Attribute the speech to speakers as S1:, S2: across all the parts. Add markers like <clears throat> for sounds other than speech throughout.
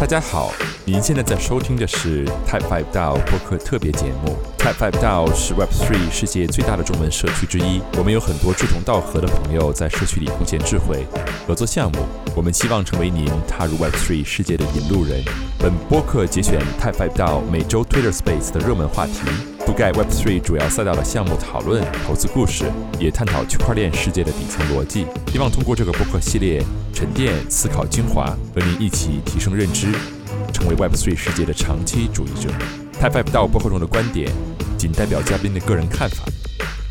S1: 大家好，您现在在收听的是 Type Five DAO 播客特别节目。Type Five DAO 是 Web Three 世界最大的中文社区之一，我们有很多志同道合的朋友在社区里贡献智慧、合作项目。我们希望成为您踏入 Web Three 世界的引路人。本播客节选 Type Five DAO 每周 Twitter Space 的热门话题，覆盖 Web Three 主要赛道的项目讨论、投资故事，也探讨区块链世界的底层逻辑。希望通过这个播客系列沉淀思考精华，和您一起提升认知，成为 Web Three 世界的长期主义者。Type Five 到播客中的观点仅代表嘉宾的个人看法，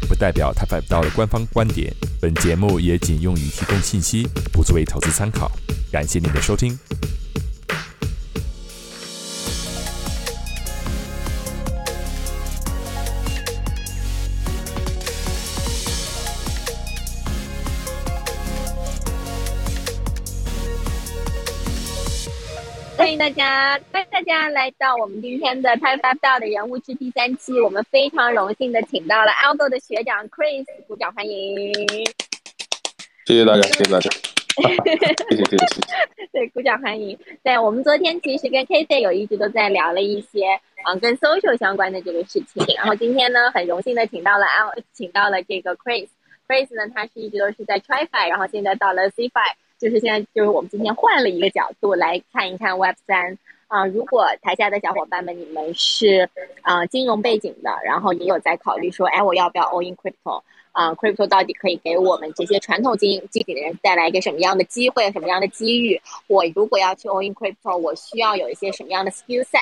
S1: 不代表 Type Five 到的官方观点。本节目也仅用于提供信息，不作为投资参考。感谢您的收听。
S2: 大家，欢迎大家来到我们今天的 Time Five 道的人物志第三期。我们非常荣幸的请到了 Algo 的学长 Chris，鼓掌欢迎。
S3: 谢谢大家，谢谢大家，<laughs> 谢谢谢谢。
S2: 对，鼓掌欢迎。对，我们昨天其实跟 K C 有一直都在聊了一些啊跟 social 相关的这个事情，然后今天呢很荣幸的请到了 Al，请到了这个 Chris。Chris 呢，他是一直都是在 TriFi，然后现在到了 CFi。就是现在，就是我们今天换了一个角度来看一看 Web 三啊。如果台下的小伙伴们你们是啊金融背景的，然后也有在考虑说，哎，我要不要 all in crypto？啊，crypto 到底可以给我们这些传统经营经理的人带来一个什么样的机会、什么样的机遇？我如果要去 all in crypto，我需要有一些什么样的 skill set？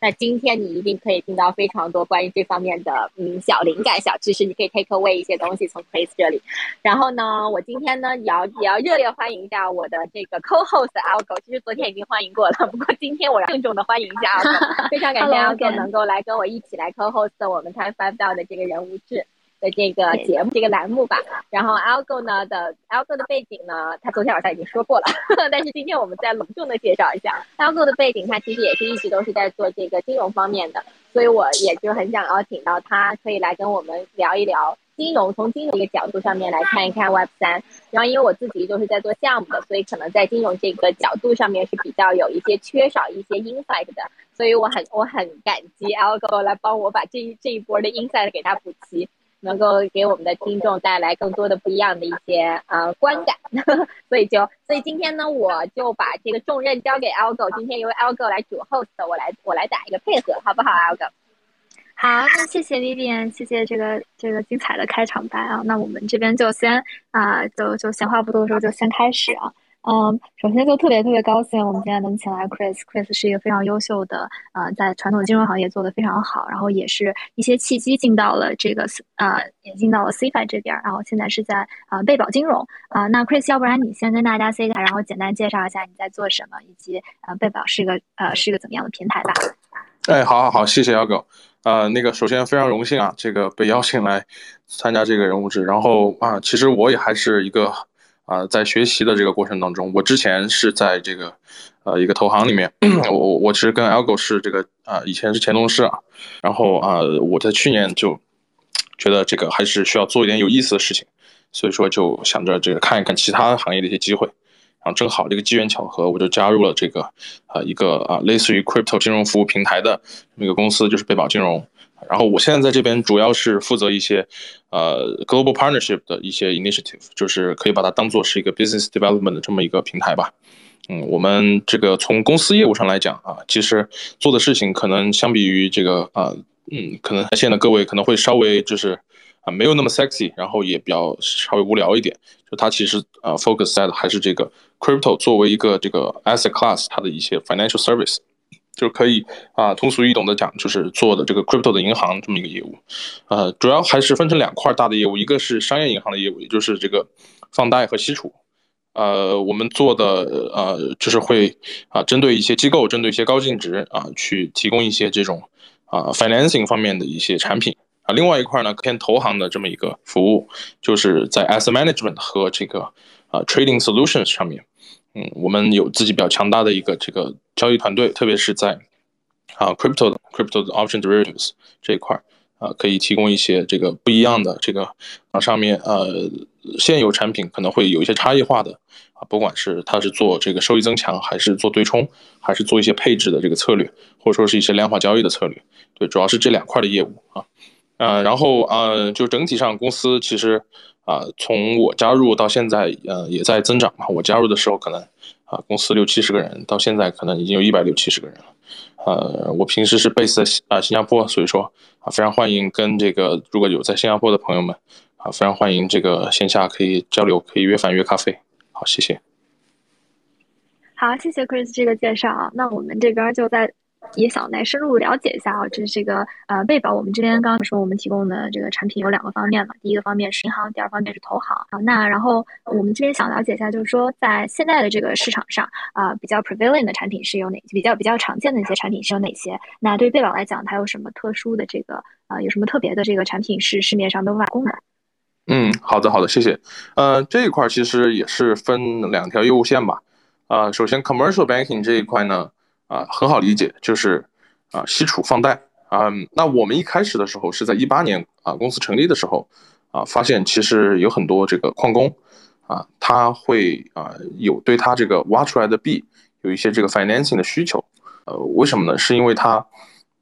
S2: 那今天你一定可以听到非常多关于这方面的嗯小灵感、小知识，你可以 take away 一些东西从 Chris 这里。然后呢，我今天呢也要也要热烈欢迎一下我的这个 co-host Algo。其实昨天已经欢迎过了，不过今天我要郑重的欢迎一下 Algo。<laughs> 非常感谢 Algo 能够来跟我一起来 co-host 我们 Time Five 道的这个人物志。的这个节目这个栏目吧，然后 Algo 呢的 Algo 的背景呢，他昨天晚上已经说过了，<laughs> 但是今天我们再隆重的介绍一下 Algo 的背景，他其实也是一直都是在做这个金融方面的，所以我也就很想邀请到他，可以来跟我们聊一聊金融，从金融一个角度上面来看一看 Web 三。然后因为我自己就是在做项目的，所以可能在金融这个角度上面是比较有一些缺少一些 insight 的，所以我很我很感激 Algo 来帮我把这一这一波的 insight 给他补齐。能够给我们的听众带来更多的不一样的一些呃观感，<laughs> 所以就所以今天呢，我就把这个重任交给 Algo，今天由 Algo 来主 host，我来我来打一个配合，好不好，Algo？
S4: 好，那谢谢 Vivian，谢谢这个这个精彩的开场白啊，那我们这边就先啊，就就闲话不多说，就先开始啊。嗯，首先就特别特别高兴，我们今天能请来 Chris，Chris 是一个非常优秀的，呃，在传统金融行业做得非常好，然后也是一些契机进到了这个呃，也进到了 CFI 这边，然后现在是在啊贝宝金融啊。那 Chris，要不然你先跟大家 say 一下，然后简单介绍一下你在做什么，以及呃贝宝是一个呃是一个怎么样的平台吧？
S3: 哎，好好好，谢谢姚狗。呃，那个首先非常荣幸啊，这个被邀请来参加这个人物志，然后啊，其实我也还是一个。啊，在学习的这个过程当中，我之前是在这个呃一个投行里面，<clears throat> 我我其实跟 Algo 是这个啊以前是前同事啊，然后啊我在去年就觉得这个还是需要做一点有意思的事情，所以说就想着这个看一看其他行业的一些机会，然后正好这个机缘巧合，我就加入了这个啊一个啊类似于 Crypto 金融服务平台的那个公司，就是贝宝金融。然后我现在在这边主要是负责一些，呃，global partnership 的一些 initiative，就是可以把它当做是一个 business development 的这么一个平台吧。嗯，我们这个从公司业务上来讲啊，其实做的事情可能相比于这个啊，嗯，可能在线的各位可能会稍微就是啊没有那么 sexy，然后也比较稍微无聊一点。就它其实啊 focus 在的还是这个 crypto 作为一个这个 asset class 它的一些 financial service。就可以啊，通俗易懂的讲，就是做的这个 crypto 的银行这么一个业务，呃，主要还是分成两块大的业务，一个是商业银行的业务，也就是这个放贷和吸储，呃，我们做的呃就是会啊，针对一些机构，针对一些高净值啊，去提供一些这种啊 financing 方面的一些产品。啊，另外一块呢偏投行的这么一个服务，就是在 asset management 和这个啊 trading solutions 上面。嗯，我们有自己比较强大的一个这个交易团队，特别是在啊 crypto 的 crypto 的 option derivatives 这一块啊，可以提供一些这个不一样的这个啊上面呃现有产品可能会有一些差异化的啊，不管是它是做这个收益增强，还是做对冲，还是做一些配置的这个策略，或者说是一些量化交易的策略，对，主要是这两块的业务啊，呃，然后呃，就整体上公司其实啊，从我加入到现在呃也在增长嘛，我加入的时候可能啊公司六七十个人，到现在可能已经有一百六七十个人了。呃，我平时是 base 在啊新加坡，所以说啊非常欢迎跟这个如果有在新加坡的朋友们啊，非常欢迎这个线下可以交流，可以约饭约咖啡。好，谢谢。
S4: 好，谢谢 Chris 这个介绍啊。那我们这边就在。也想来深入了解一下啊，这是这个呃贝宝。我们这边刚刚说我们提供的这个产品有两个方面嘛，第一个方面是银行，第二方面是投行啊。那然后我们这边想了解一下，就是说在现在的这个市场上啊，比较 prevailing 的产品是有哪比较比较常见的一些产品是有哪些？那对贝宝来讲，它有什么特殊的这个啊，有什么特别的这个产品是市面上没有供的？
S3: 嗯，好的好的，谢谢。呃，这一块其实也是分两条业务线吧。啊，首先 commercial banking 这一块呢。啊，很好理解，就是啊，吸储放贷啊。那我们一开始的时候是在一八年啊，公司成立的时候啊，发现其实有很多这个矿工啊，他会啊有对他这个挖出来的币有一些这个 financing 的需求。呃，为什么呢？是因为他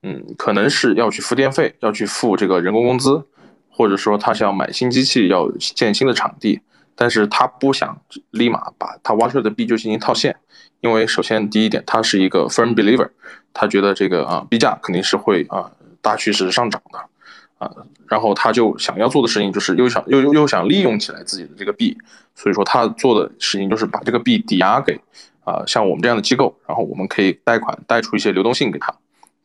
S3: 嗯，可能是要去付电费，要去付这个人工工资，或者说他想买新机器，要建新的场地，但是他不想立马把他挖出来的币就进行套现。因为首先第一点，他是一个 firm believer，他觉得这个啊币价肯定是会啊大趋势上涨的，啊，然后他就想要做的事情就是又想又又又想利用起来自己的这个币，所以说他做的事情就是把这个币抵押给啊像我们这样的机构，然后我们可以贷款贷出一些流动性给他，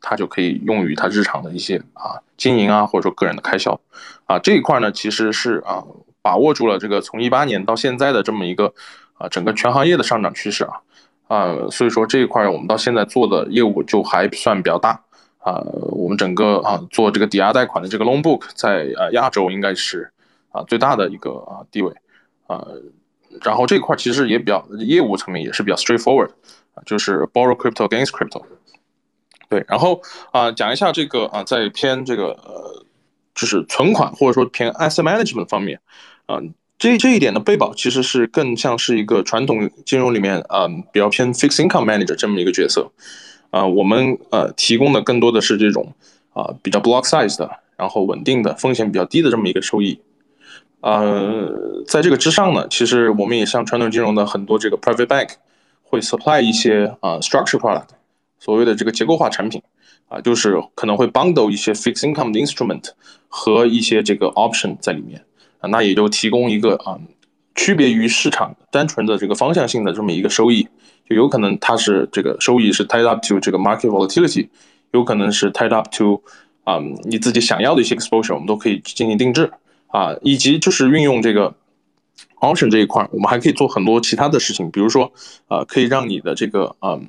S3: 他就可以用于他日常的一些啊经营啊或者说个人的开销，啊这一块呢其实是啊把握住了这个从一八年到现在的这么一个啊整个全行业的上涨趋势啊。啊，所以说这一块我们到现在做的业务就还算比较大啊。我们整个啊做这个抵押贷款的这个 loan book 在呃亚洲应该是啊最大的一个啊地位啊。然后这块其实也比较业务层面也是比较 straightforward 啊，就是 borrow crypto gains crypto。对，然后啊讲一下这个啊在偏这个呃就是存款或者说偏 asset management 方面啊。这这一点的备保其实是更像是一个传统金融里面啊比较偏 fixed income manager 这么一个角色，啊，我们呃提供的更多的是这种啊比较 block size 的，然后稳定的风险比较低的这么一个收益，呃，在这个之上呢，其实我们也像传统金融的很多这个 private bank 会 supply 一些啊 structure product，所谓的这个结构化产品，啊，就是可能会 bundle 一些 fixed income 的 instrument 和一些这个 option 在里面。啊，那也就提供一个啊，区别于市场单纯的这个方向性的这么一个收益，就有可能它是这个收益是 tied up to 这个 market volatility，有可能是 tied up to 啊你自己想要的一些 exposure，我们都可以进行定制啊，以及就是运用这个 option 这一块，我们还可以做很多其他的事情，比如说啊，可以让你的这个啊，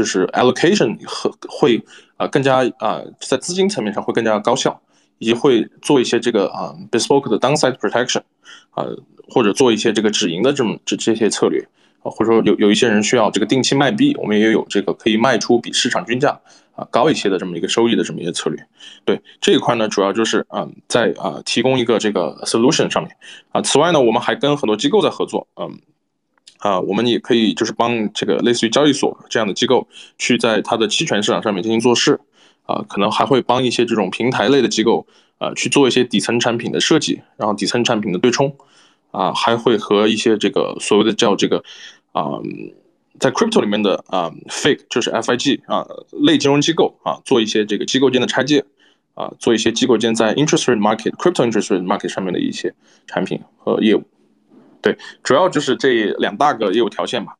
S3: 就是 allocation 和会啊更加啊在资金层面上会更加高效。以及会做一些这个啊 bespoke 的 downside protection，啊或者做一些这个止盈的这么这这些策略啊，或者说有有一些人需要这个定期卖币，我们也有这个可以卖出比市场均价啊高一些的这么一个收益的这么一个策略。对这一块呢，主要就是啊在啊提供一个这个 solution 上面啊。此外呢，我们还跟很多机构在合作，嗯啊，我们也可以就是帮这个类似于交易所这样的机构去在它的期权市场上面进行做事。啊，可能还会帮一些这种平台类的机构，呃，去做一些底层产品的设计，然后底层产品的对冲，啊，还会和一些这个所谓的叫这个，啊，在 crypto 里面的啊 fake 就是 FIG 啊类金融机构啊，做一些这个机构间的拆借，啊，做一些机构间在 interest rate market crypto interest rate market 上面的一些产品和业务，对，主要就是这两大个业务条线嘛。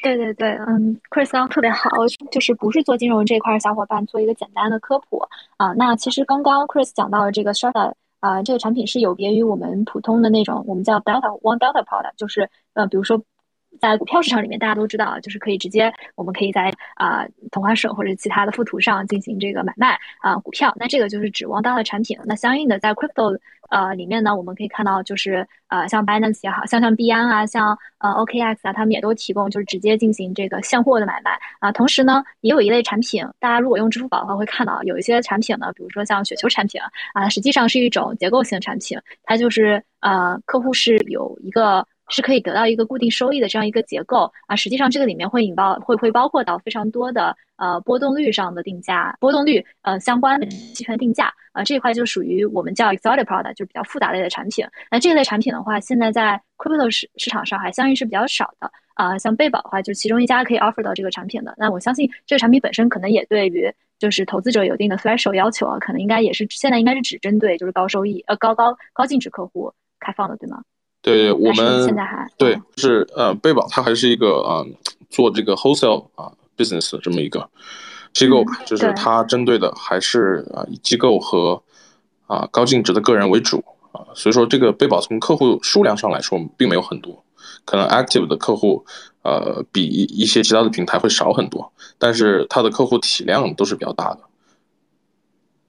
S4: 对对对，嗯，Chris 刚刚特别好，就是不是做金融这一块的小伙伴做一个简单的科普啊。那其实刚刚 Chris 讲到了这个 Strata 啊，这个产品是有别于我们普通的那种我们叫 Delta One Delta Product，就是呃，比如说在股票市场里面，大家都知道，就是可以直接，我们可以在啊同花顺或者其他的附图上进行这个买卖啊股票。那这个就是指望大的产品。那相应的，在 crypto 呃里面呢，我们可以看到，就是呃像 Binance 也好像像币安啊，像呃 OKX 啊，他们也都提供就是直接进行这个现货的买卖啊。同时呢，也有一类产品，大家如果用支付宝的话，会看到有一些产品呢，比如说像雪球产品啊，实际上是一种结构性产品，它就是呃客户是有一个。是可以得到一个固定收益的这样一个结构啊，实际上这个里面会引爆会会包括到非常多的呃波动率上的定价，波动率呃相关的期权定价啊这一块就属于我们叫 exotic product，就比较复杂类的产品。那这类产品的话，现在在 crypto 市市场上还相应是比较少的啊。像贝宝的话，就其中一家可以 offer 到这个产品的。那我相信这个产品本身可能也对于就是投资者有一定的 threshold 要求啊，可能应该也是现在应该是只针对就是高收益呃高高高净值客户开放的，对吗？
S3: 对我们对是呃贝宝它还是一个啊做这个 wholesale 啊 business 这么一个机构吧，就是它针对的还是啊以机构和啊高净值的个人为主啊，所以说这个贝宝从客户数量上来说并没有很多，可能 active 的客户呃比一些其他的平台会少很多，但是它的客户体量都是比较大的。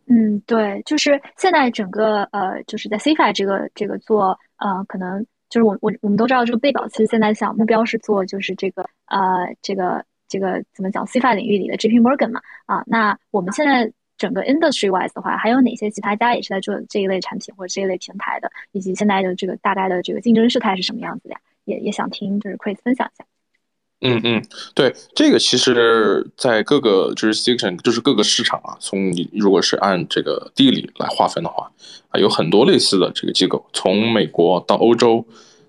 S4: 嗯，对，就是现在整个呃，就是在 CFA 这个这个做呃，可能就是我我我们都知道，这个贝宝其实现在想目标是做就是这个呃，这个这个怎么讲，CFA 领域里的 GP Morgan 嘛啊，那我们现在整个 industry wise 的话，还有哪些其他家也是在做这一类产品或者这一类平台的，以及现在的这个大概的这个竞争事态是什么样子的呀？也也想听就是 Chris 分享一下。
S3: 嗯嗯，对，这个其实，在各个 jurisdiction，就是各个市场啊，从你如果是按这个地理来划分的话，啊，有很多类似的这个机构，从美国到欧洲，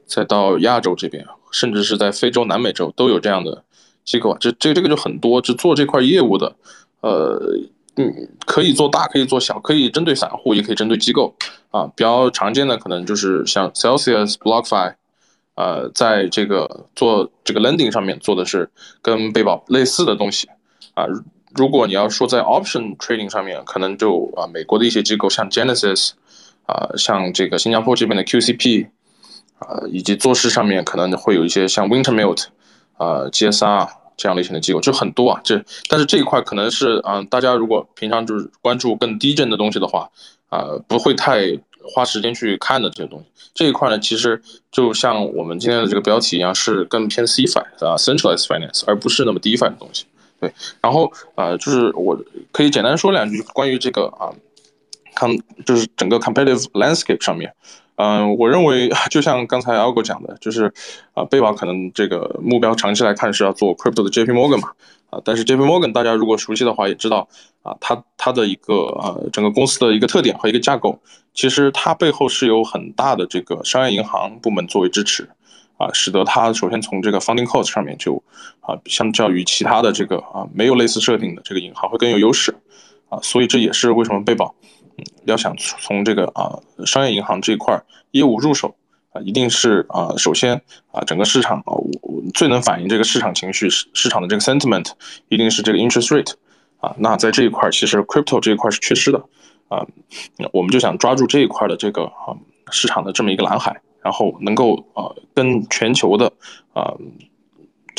S3: 再到亚洲这边，甚至是在非洲、南美洲都有这样的机构啊。这这这个就很多，就做这块业务的，呃，嗯，可以做大，可以做小，可以针对散户，也可以针对机构啊。比较常见的可能就是像 Celsius、BlockFi。呃，在这个做这个 lending 上面做的是跟贝宝类似的东西啊。如果你要说在 option trading 上面，可能就啊美国的一些机构像 Genesis 啊，像这个新加坡这边的 QCP 啊，以及做市上面可能会有一些像 Wintermute 啊、GSR 这样类型的机构，就很多啊。这但是这一块可能是啊，大家如果平常就是关注更低阵的东西的话啊，不会太。花时间去看的这些东西，这一块呢，其实就像我们今天的这个标题一样，是更偏 CFI 啊，centralized finance，而不是那么 DeFi 的东西。对，然后呃，就是我可以简单说两句关于这个啊，看就是整个 competitive landscape 上面，嗯，我认为 <laughs> 就像刚才 Algo 讲的，就是啊，贝宝可能这个目标长期来看是要做 crypto 的 JP Morgan 嘛。啊，但是 J P Morgan 大家如果熟悉的话，也知道啊，它它的一个啊整个公司的一个特点和一个架构，其实它背后是有很大的这个商业银行部门作为支持，啊，使得它首先从这个 funding cost 上面就啊，相较于其他的这个啊没有类似设定的这个银行会更有优势，啊，所以这也是为什么贝宝要想从这个啊商业银行这一块业务入手。啊，一定是啊，首先啊，整个市场啊我，最能反映这个市场情绪市市场的这个 sentiment，一定是这个 interest rate，啊，那在这一块其实 crypto 这一块是缺失的，啊，我们就想抓住这一块的这个啊市场的这么一个蓝海，然后能够啊跟全球的啊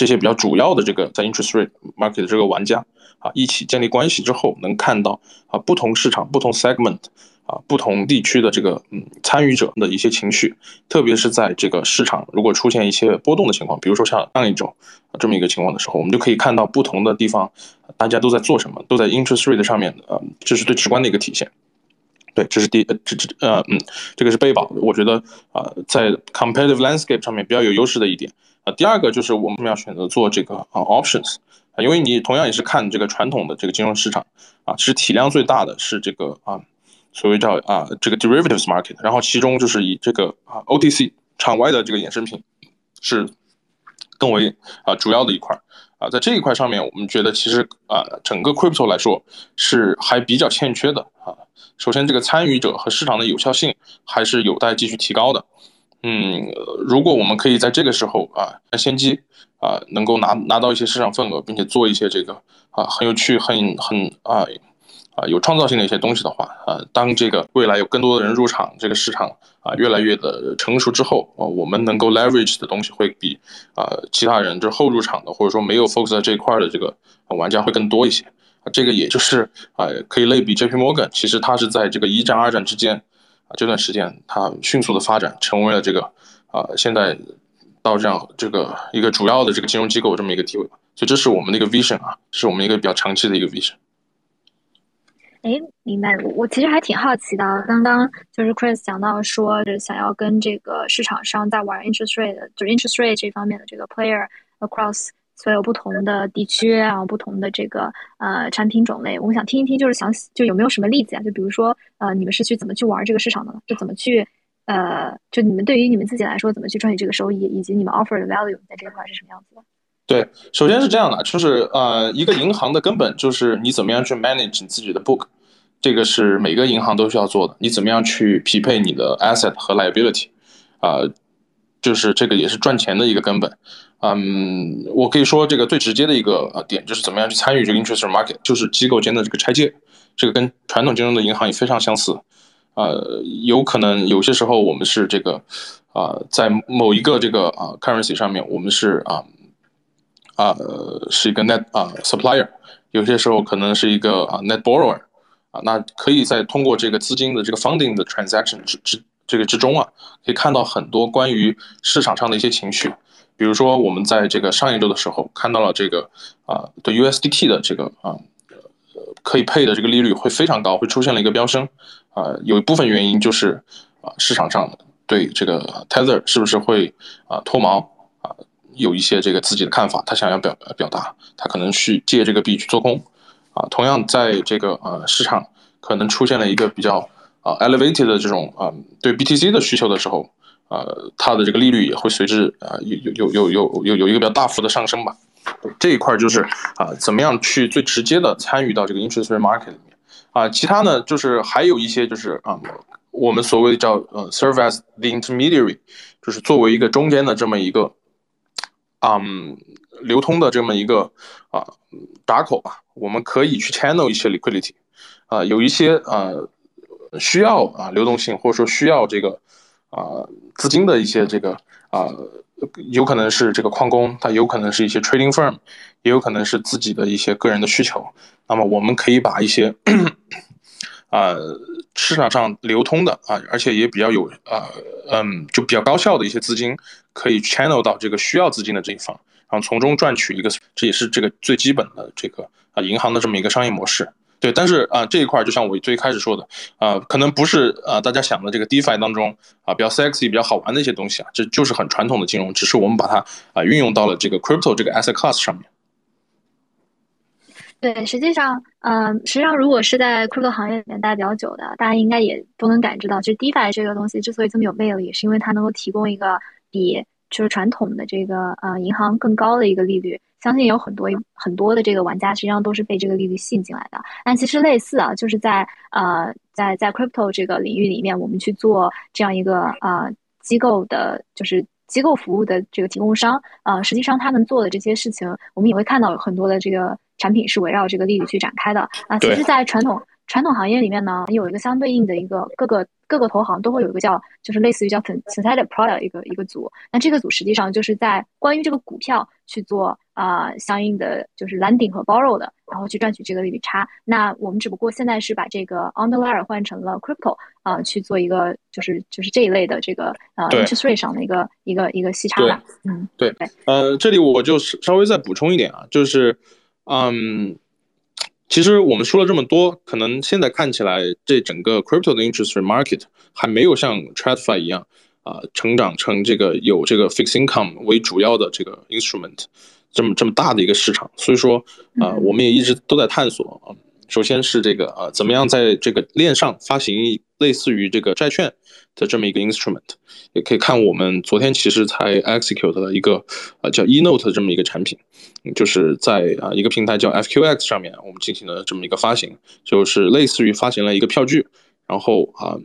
S3: 这些比较主要的这个在 interest rate market 的这个玩家啊一起建立关系之后，能看到啊不同市场不同 segment。啊，不同地区的这个嗯参与者的一些情绪，特别是在这个市场如果出现一些波动的情况，比如说像上一周这么一个情况的时候，我们就可以看到不同的地方大家都在做什么，都在 interest rate 上面，呃，这是最直观的一个体现。对，这是第呃这这呃嗯，这个是贝宝，我觉得啊在 competitive landscape 上面比较有优势的一点啊。第二个就是我们要选择做这个啊 options 啊，因为你同样也是看这个传统的这个金融市场啊，其实体量最大的是这个啊。所谓叫啊这个 derivatives market，然后其中就是以这个啊 OTC 场外的这个衍生品是更为啊主要的一块啊，在这一块上面，我们觉得其实啊整个 crypto 来说是还比较欠缺的啊。首先，这个参与者和市场的有效性还是有待继续提高的。嗯，如果我们可以在这个时候啊先机啊能够拿拿到一些市场份额，并且做一些这个啊很有趣、很很啊。啊有创造性的一些东西的话，啊，当这个未来有更多的人入场，这个市场啊越来越的成熟之后，啊，我们能够 leverage 的东西会比啊其他人就是后入场的或者说没有 focus 在这一块的这个玩家会更多一些。啊，这个也就是啊可以类比 JP Morgan，其实它是在这个一战二战之间这段时间它迅速的发展成为了这个啊现在到这样这个一个主要的这个金融机构这么一个地位。所以这是我们的一个 vision 啊，是我们一个比较长期的一个 vision。
S4: 哎，明白。我其实还挺好奇的，刚刚就是 Chris 讲到说，是想要跟这个市场上在玩 interest rate，就 interest rate 这方面的这个 player across 所有不同的地区，然后不同的这个呃产品种类，我们想听一听，就是想就有没有什么例子啊？就比如说呃，你们是去怎么去玩这个市场的呢？就怎么去呃，就你们对于你们自己来说，怎么去赚取这个收益，以及你们 offer 的 value 在这块是什么样子的？
S3: 对，首先是这样的，就是呃，一个银行的根本就是你怎么样去 manage 你自己的 book，这个是每个银行都需要做的。你怎么样去匹配你的 asset 和 liability，啊，就是这个也是赚钱的一个根本。嗯，我可以说这个最直接的一个呃点就是怎么样去参与这个 interest market，就是机构间的这个拆借，这个跟传统金融的银行也非常相似。呃，有可能有些时候我们是这个啊，在某一个这个啊 currency 上面，我们是啊。啊，是一个 net 啊 supplier，有些时候可能是一个啊 net borrower，啊，那可以在通过这个资金的这个 funding 的 transaction 之之这个之中啊，可以看到很多关于市场上的一些情绪，比如说我们在这个上一周的时候看到了这个啊对 USDT 的这个啊可以配的这个利率会非常高，会出现了一个飙升，啊，有一部分原因就是啊市场上对这个 Tether 是不是会啊脱锚。有一些这个自己的看法，他想要表表达，他可能去借这个币去做空，啊，同样在这个呃市场可能出现了一个比较啊 elevated 的这种啊对 BTC 的需求的时候，呃，它的这个利率也会随之啊有有有有有有有一个比较大幅的上升吧。这一块就是啊怎么样去最直接的参与到这个 interest rate market 里面啊，其他呢就是还有一些就是啊我们所谓叫呃 serve as the intermediary，就是作为一个中间的这么一个。嗯，流通的这么一个啊闸口吧，我们可以去 channel 一些 liquidity，啊，有一些呃需要啊流动性或者说需要这个啊资金的一些这个啊，有可能是这个矿工，他有可能是一些 trading firm，也有可能是自己的一些个人的需求。那么我们可以把一些 <clears throat> 啊市场上流通的啊，而且也比较有啊嗯就比较高效的一些资金。可以 channel 到这个需要资金的这一方，然后从中赚取一个，这也是这个最基本的这个啊银行的这么一个商业模式。对，但是啊这一块就像我最开始说的啊，可能不是啊大家想的这个 DeFi 当中啊比较 sexy、比较好玩的一些东西啊，这就是很传统的金融，只是我们把它啊运用到了这个 crypto 这个 asset class 上面。
S4: 对，实际上，嗯，实际上如果是在 crypto 行业里面待比较久的，大家应该也都能感知到，就 DeFi 这个东西之所以这么有魅力，是因为它能够提供一个。比就是传统的这个呃银行更高的一个利率，相信有很多很多的这个玩家实际上都是被这个利率吸引进来的。但其实类似啊，就是在呃在在 crypto 这个领域里面，我们去做这样一个呃机构的，就是机构服务的这个提供商呃，实际上他们做的这些事情，我们也会看到有很多的这个产品是围绕这个利率去展开的啊。其实，在传统传统行业里面呢，有一个相对应的一个各个。各个投行都会有一个叫，就是类似于叫 synthetic product 一个一个组，那这个组实际上就是在关于这个股票去做啊相应的就是 lending 和 borrow 的，然后去赚取这个利率差。那我们只不过现在是把这个 on the layer 换成了 crypto 啊去做一个就是就是这一类的这个呃 interest rate 上的一个一个一个息差吧。
S3: 嗯，对，呃，这里我就稍微再补充一点啊，就是嗯。其实我们说了这么多，可能现在看起来这整个 crypto 的 interest rate market 还没有像 TradFi 一样啊成长成这个有这个 fixed income 为主要的这个 instrument 这么这么大的一个市场。所以说啊，我们也一直都在探索啊。首先是这个啊，怎么样在这个链上发行类似于这个债券的这么一个 instrument，也可以看我们昨天其实才 execute 了一个啊叫 eNote 的这么一个产品，就是在啊一个平台叫 FQX 上面，我们进行了这么一个发行，就是类似于发行了一个票据，然后啊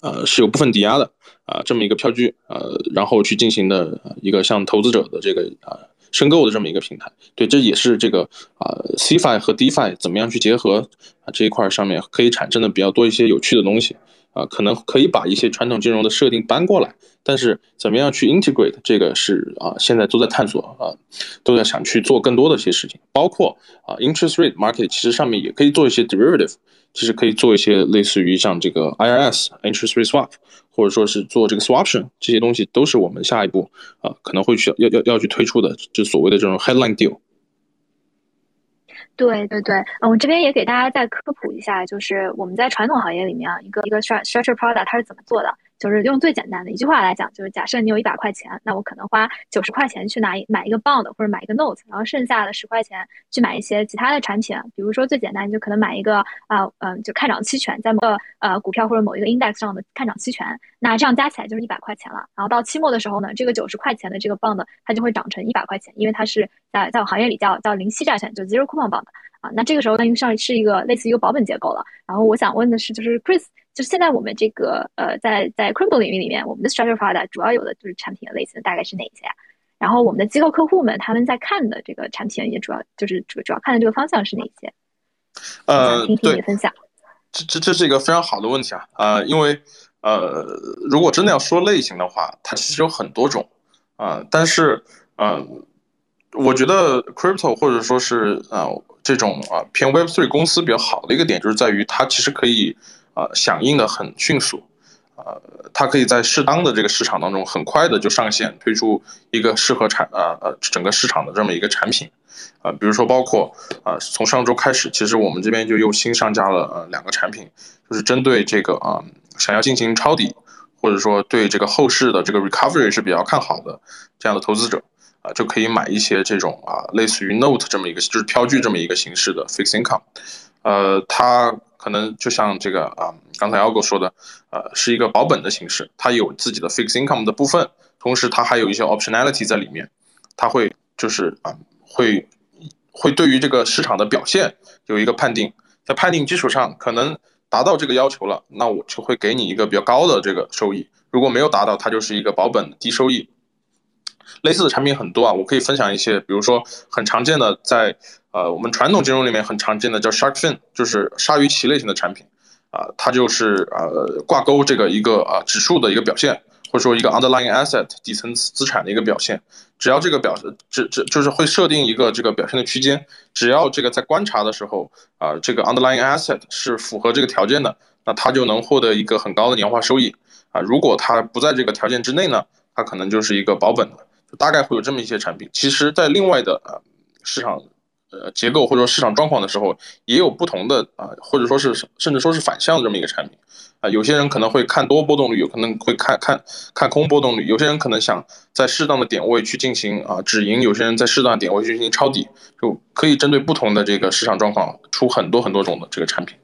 S3: 呃是有部分抵押的啊这么一个票据，呃然后去进行的一个向投资者的这个啊。申购的这么一个平台。对，这也是这个啊 CFI 和 DeFi 怎么样去结合啊这一块上面可以产生的比较多一些有趣的东西啊，可能可以把一些传统金融的设定搬过来，但是怎么样去 integrate 这个是啊现在都在探索啊，都在想去做更多的一些事情，包括啊 interest rate market 其实上面也可以做一些 derivative。其实可以做一些类似于像这个 IRS interest rate swap，或者说是做这个 swaption 这些东西，都是我们下一步啊可能会去要要要去推出的，就所谓的这种 headline deal。
S4: 对对对，嗯，我这边也给大家再科普一下，就是我们在传统行业里面啊，一个一个 structure product 它是怎么做的。就是用最简单的一句话来讲，就是假设你有一百块钱，那我可能花九十块钱去拿一买一个 bond 或者买一个 note，然后剩下的十块钱去买一些其他的产品，比如说最简单，你就可能买一个啊嗯就看涨期权，在某个呃股票或者某一个 index 上的看涨期权，那这样加起来就是一百块钱了。然后到期末的时候呢，这个九十块钱的这个 bond 它就会涨成一百块钱，因为它是在在我行业里叫叫零息债券，就 zero coupon bond 啊。那这个时候呢，上是一个类似于一个保本结构了。然后我想问的是，就是 Chris。就现在我们这个呃，在在 crypto 领域里面，我们的 structure product 主要有的就是产品的类型大概是哪些？然后我们的机构客户们他们在看的这个产品也主要就是主主要看的这个方向是哪些？
S3: 呃，
S4: 听听你分享。
S3: 这这这是一个非常好的问题啊，呃，因为呃，如果真的要说类型的话，它其实有很多种啊，但是呃，我觉得 crypto 或者说是啊这种啊偏 Web three 公司比较好的一个点，就是在于它其实可以。啊，响应的很迅速，呃，它可以在适当的这个市场当中很快的就上线，推出一个适合产呃呃整个市场的这么一个产品，啊，比如说包括啊，从上周开始，其实我们这边就又新上架了呃两个产品，就是针对这个啊想要进行抄底，或者说对这个后市的这个 recovery 是比较看好的这样的投资者，啊，就可以买一些这种啊类似于 note 这么一个就是票据这么一个形式的 fixed income，呃，它。可能就像这个啊，刚才 Algo 说的，呃，是一个保本的形式，它有自己的 fixed income 的部分，同时它还有一些 optionality 在里面，它会就是啊，会会对于这个市场的表现有一个判定，在判定基础上，可能达到这个要求了，那我就会给你一个比较高的这个收益，如果没有达到，它就是一个保本低收益。类似的产品很多啊，我可以分享一些，比如说很常见的在。呃，我们传统金融里面很常见的叫 shark fin，就是鲨鱼鳍类型的产品，啊，它就是呃挂钩这个一个啊指数的一个表现，或者说一个 underlying asset 底层资产的一个表现。只要这个表，这这就是会设定一个这个表现的区间，只要这个在观察的时候啊，这个 underlying asset 是符合这个条件的，那它就能获得一个很高的年化收益啊。如果它不在这个条件之内呢，它可能就是一个保本的，大概会有这么一些产品。其实，在另外的啊市场。呃，结构或者说市场状况的时候，也有不同的啊，或者说是甚至说是反向的这么一个产品啊。有些人可能会看多波动率，有可能会看看看空波动率。有些人可能想在适当的点位去进行啊止盈，有些人在适当的点位去进行抄底，就可以针对不同的这个市场状况出很多很多种的这个产品。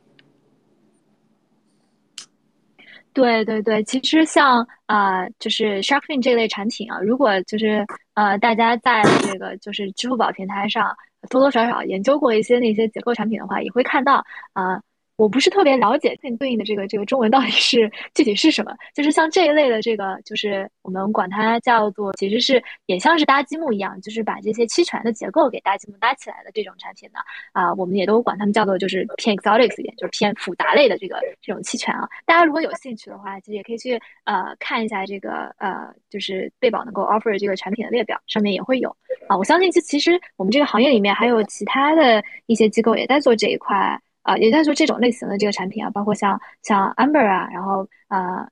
S4: 对对对，其实像啊，就是 Sharkfin 这类产品啊，如果就是呃，大家在这个就是支付宝平台上。多多少少研究过一些那些结构产品的话，也会看到啊。我不是特别了解对应的这个这个中文到底是具体是什么，就是像这一类的这个，就是我们管它叫做，其实是也像是搭积木一样，就是把这些期权的结构给搭积木搭起来的这种产品呢，啊，我们也都管它们叫做就是偏 exotic 一点，就是偏复杂类的这个这种期权啊。大家如果有兴趣的话，其实也可以去呃看一下这个呃就是贝宝能够 offer 这个产品的列表，上面也会有啊。我相信其其实我们这个行业里面还有其他的一些机构也在做这一块。啊，也就是说这种类型的这个产品啊，包括像像 Amber 啊，然后呃，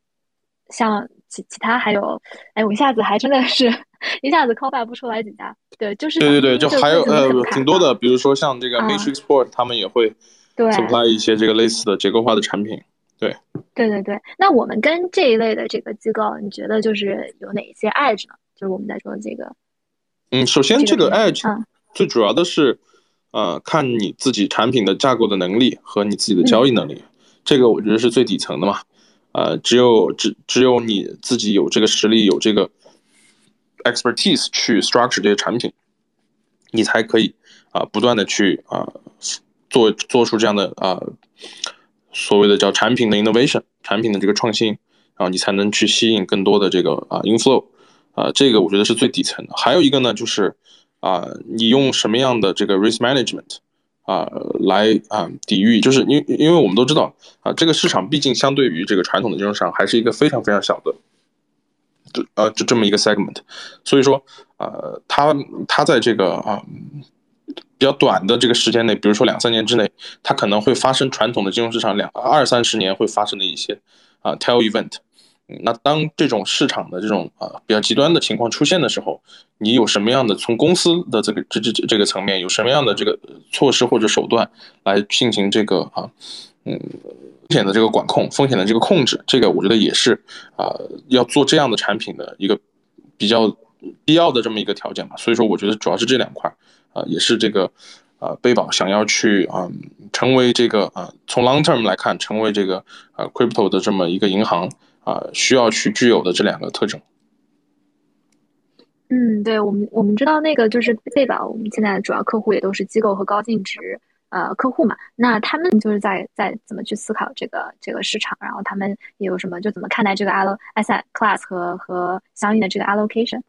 S4: 像其其他还有，哎，我一下子还真的是一下子 call back 不出来几家，对，就是
S3: 对对对，就还有呃挺多的，比如说像这个 Matrix Port，他们也会
S4: 对
S3: supply 一些这个类似的结构化的产品，对，
S4: 对对对。那我们跟这一类的这个机构，你觉得就是有哪些 edge 呢？就是我们在说的这个，
S3: 嗯，首先这个 edge 最主要的是。呃，看你自己产品的架构的能力和你自己的交易能力，这个我觉得是最底层的嘛。呃，只有只只有你自己有这个实力，有这个 expertise 去 structure 这些产品，你才可以啊，不断的去啊做做出这样的啊所谓的叫产品的 innovation，产品的这个创新，然后你才能去吸引更多的这个啊 inflow，啊，这个我觉得是最底层的。还有一个呢，就是啊，你用什么样的这个 risk management 啊来啊抵御？就是因因为我们都知道啊，这个市场毕竟相对于这个传统的金融市场还是一个非常非常小的，呃，就这么一个 segment，所以说呃，它它在这个啊。比较短的这个时间内，比如说两三年之内，它可能会发生传统的金融市场两二三十年会发生的一些啊 tail event。那当这种市场的这种啊比较极端的情况出现的时候，你有什么样的从公司的这个这这这个层面有什么样的这个措施或者手段来进行这个啊嗯风险的这个管控、风险的这个控制？这个我觉得也是啊要做这样的产品的一个比较必要的这么一个条件吧。所以说，我觉得主要是这两块。啊，也是这个，啊，贝宝想要去啊，成为这个啊，从 long term 来看，成为这个啊，crypto 的这么一个银行啊，需要去具有的这两个特征。
S4: 嗯，对我们我们知道那个就是贝宝，我们现在的主要客户也都是机构和高净值呃客户嘛，那他们就是在在怎么去思考这个这个市场，然后他们也有什么就怎么看待这个 allo asset class 和和相应的这个 allocation。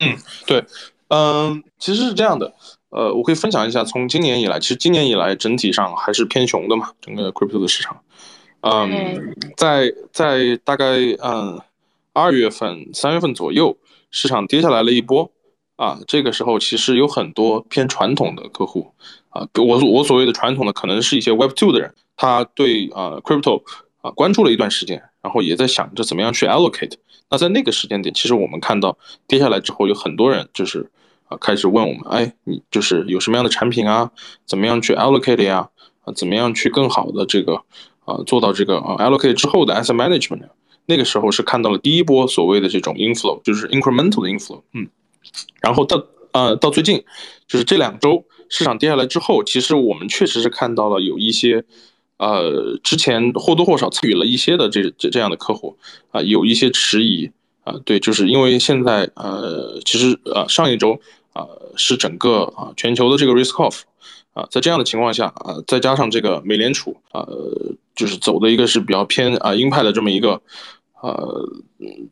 S3: 嗯，对。嗯，其实是这样的，呃，我可以分享一下，从今年以来，其实今年以来整体上还是偏熊的嘛，整个 crypto 的市场。嗯，在在大概嗯二月份、三月份左右，市场跌下来了一波啊，这个时候其实有很多偏传统的客户啊，我我所谓的传统的，可能是一些 Web Two 的人，他对啊 crypto 啊关注了一段时间，然后也在想着怎么样去 allocate。那在那个时间点，其实我们看到跌下来之后，有很多人就是啊。开始问我们，哎，你就是有什么样的产品啊？怎么样去 allocate 呀？啊，怎么样去更好的这个啊，做到这个啊 allocate 之后的 asset management？那个时候是看到了第一波所谓的这种 inflow，就是 incremental 的 inflow，嗯，然后到呃到最近，就是这两周市场跌下来之后，其实我们确实是看到了有一些呃之前或多或少参与了一些的这这这样的客户啊，有一些迟疑啊，对，就是因为现在呃其实呃上一周。啊，是整个啊全球的这个 risk off，啊，在这样的情况下啊，再加上这个美联储啊，就是走的一个是比较偏啊鹰派的这么一个呃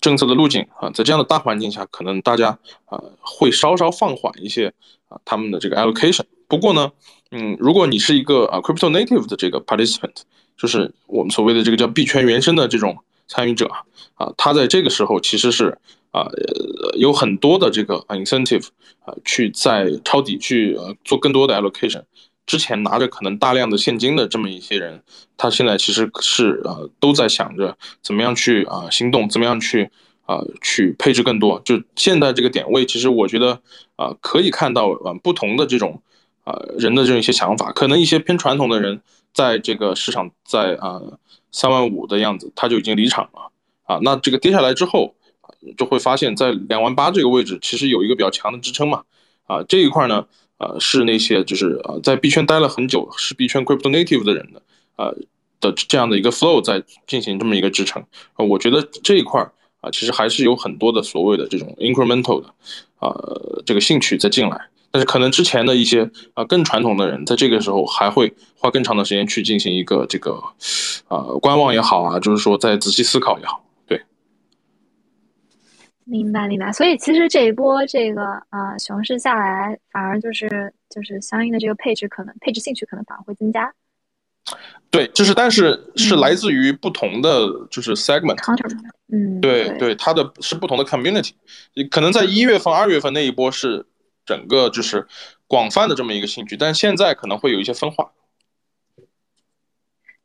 S3: 政策的路径啊，在这样的大环境下，可能大家啊会稍稍放缓一些啊他们的这个 allocation。不过呢，嗯，如果你是一个啊 crypto native 的这个 participant，就是我们所谓的这个叫币圈原生的这种参与者啊，他在这个时候其实是。啊，有很多的这个 incentive 啊，去在抄底去做更多的 allocation。之前拿着可能大量的现金的这么一些人，他现在其实是呃都在想着怎么样去啊行动，怎么样去啊去配置更多。就现在这个点位，其实我觉得啊可以看到啊不同的这种啊人的这种一些想法。可能一些偏传统的人，在这个市场在啊三万五的样子，他就已经离场了啊。那这个跌下来之后。就会发现，在两万八这个位置，其实有一个比较强的支撑嘛，啊，这一块呢，呃，是那些就是呃在币圈待了很久，是币圈 crypto native 的人的，呃的这样的一个 flow 在进行这么一个支撑，呃，我觉得这一块儿啊，其实还是有很多的所谓的这种 incremental 的，呃，这个兴趣在进来，但是可能之前的一些啊更传统的人，在这个时候还会花更长的时间去进行一个这个，呃，观望也好啊，就是说在仔细思考也好。
S4: 明白明白，所以其实这一波这个啊熊市下来，反而就是就是相应的这个配置可能配置兴趣可能反而会增加。
S3: 对，就是但是是来自于不同的就是 segment。
S4: 嗯，
S3: 对对，它的是不同的 community，可能在一月份、二月份那一波是整个就是广泛的这么一个兴趣，但现在可能会有一些分化。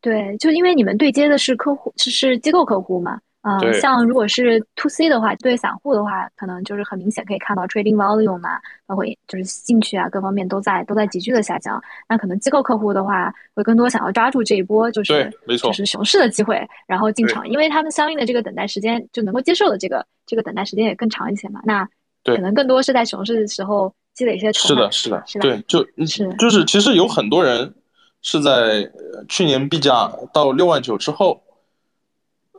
S4: 对，就因为你们对接的是客户，是是机构客户嘛。嗯，像如果是 to C 的话，对散户的话，可能就是很明显可以看到 trading volume 嘛，包括就是兴趣啊，各方面都在都在急剧的下降。那可能机构客户的话，会更多想要抓住这一波，就是
S3: 没错，
S4: 就是熊市的机会，然后进场，因为他们相应的这个等待时间就能够接受的这个这个等待时间也更长一些嘛。那可能更多是在熊市的时候积累一些筹
S3: 码。是的，是的，对，就是就是其实有很多人是在去年币价到六万九之后。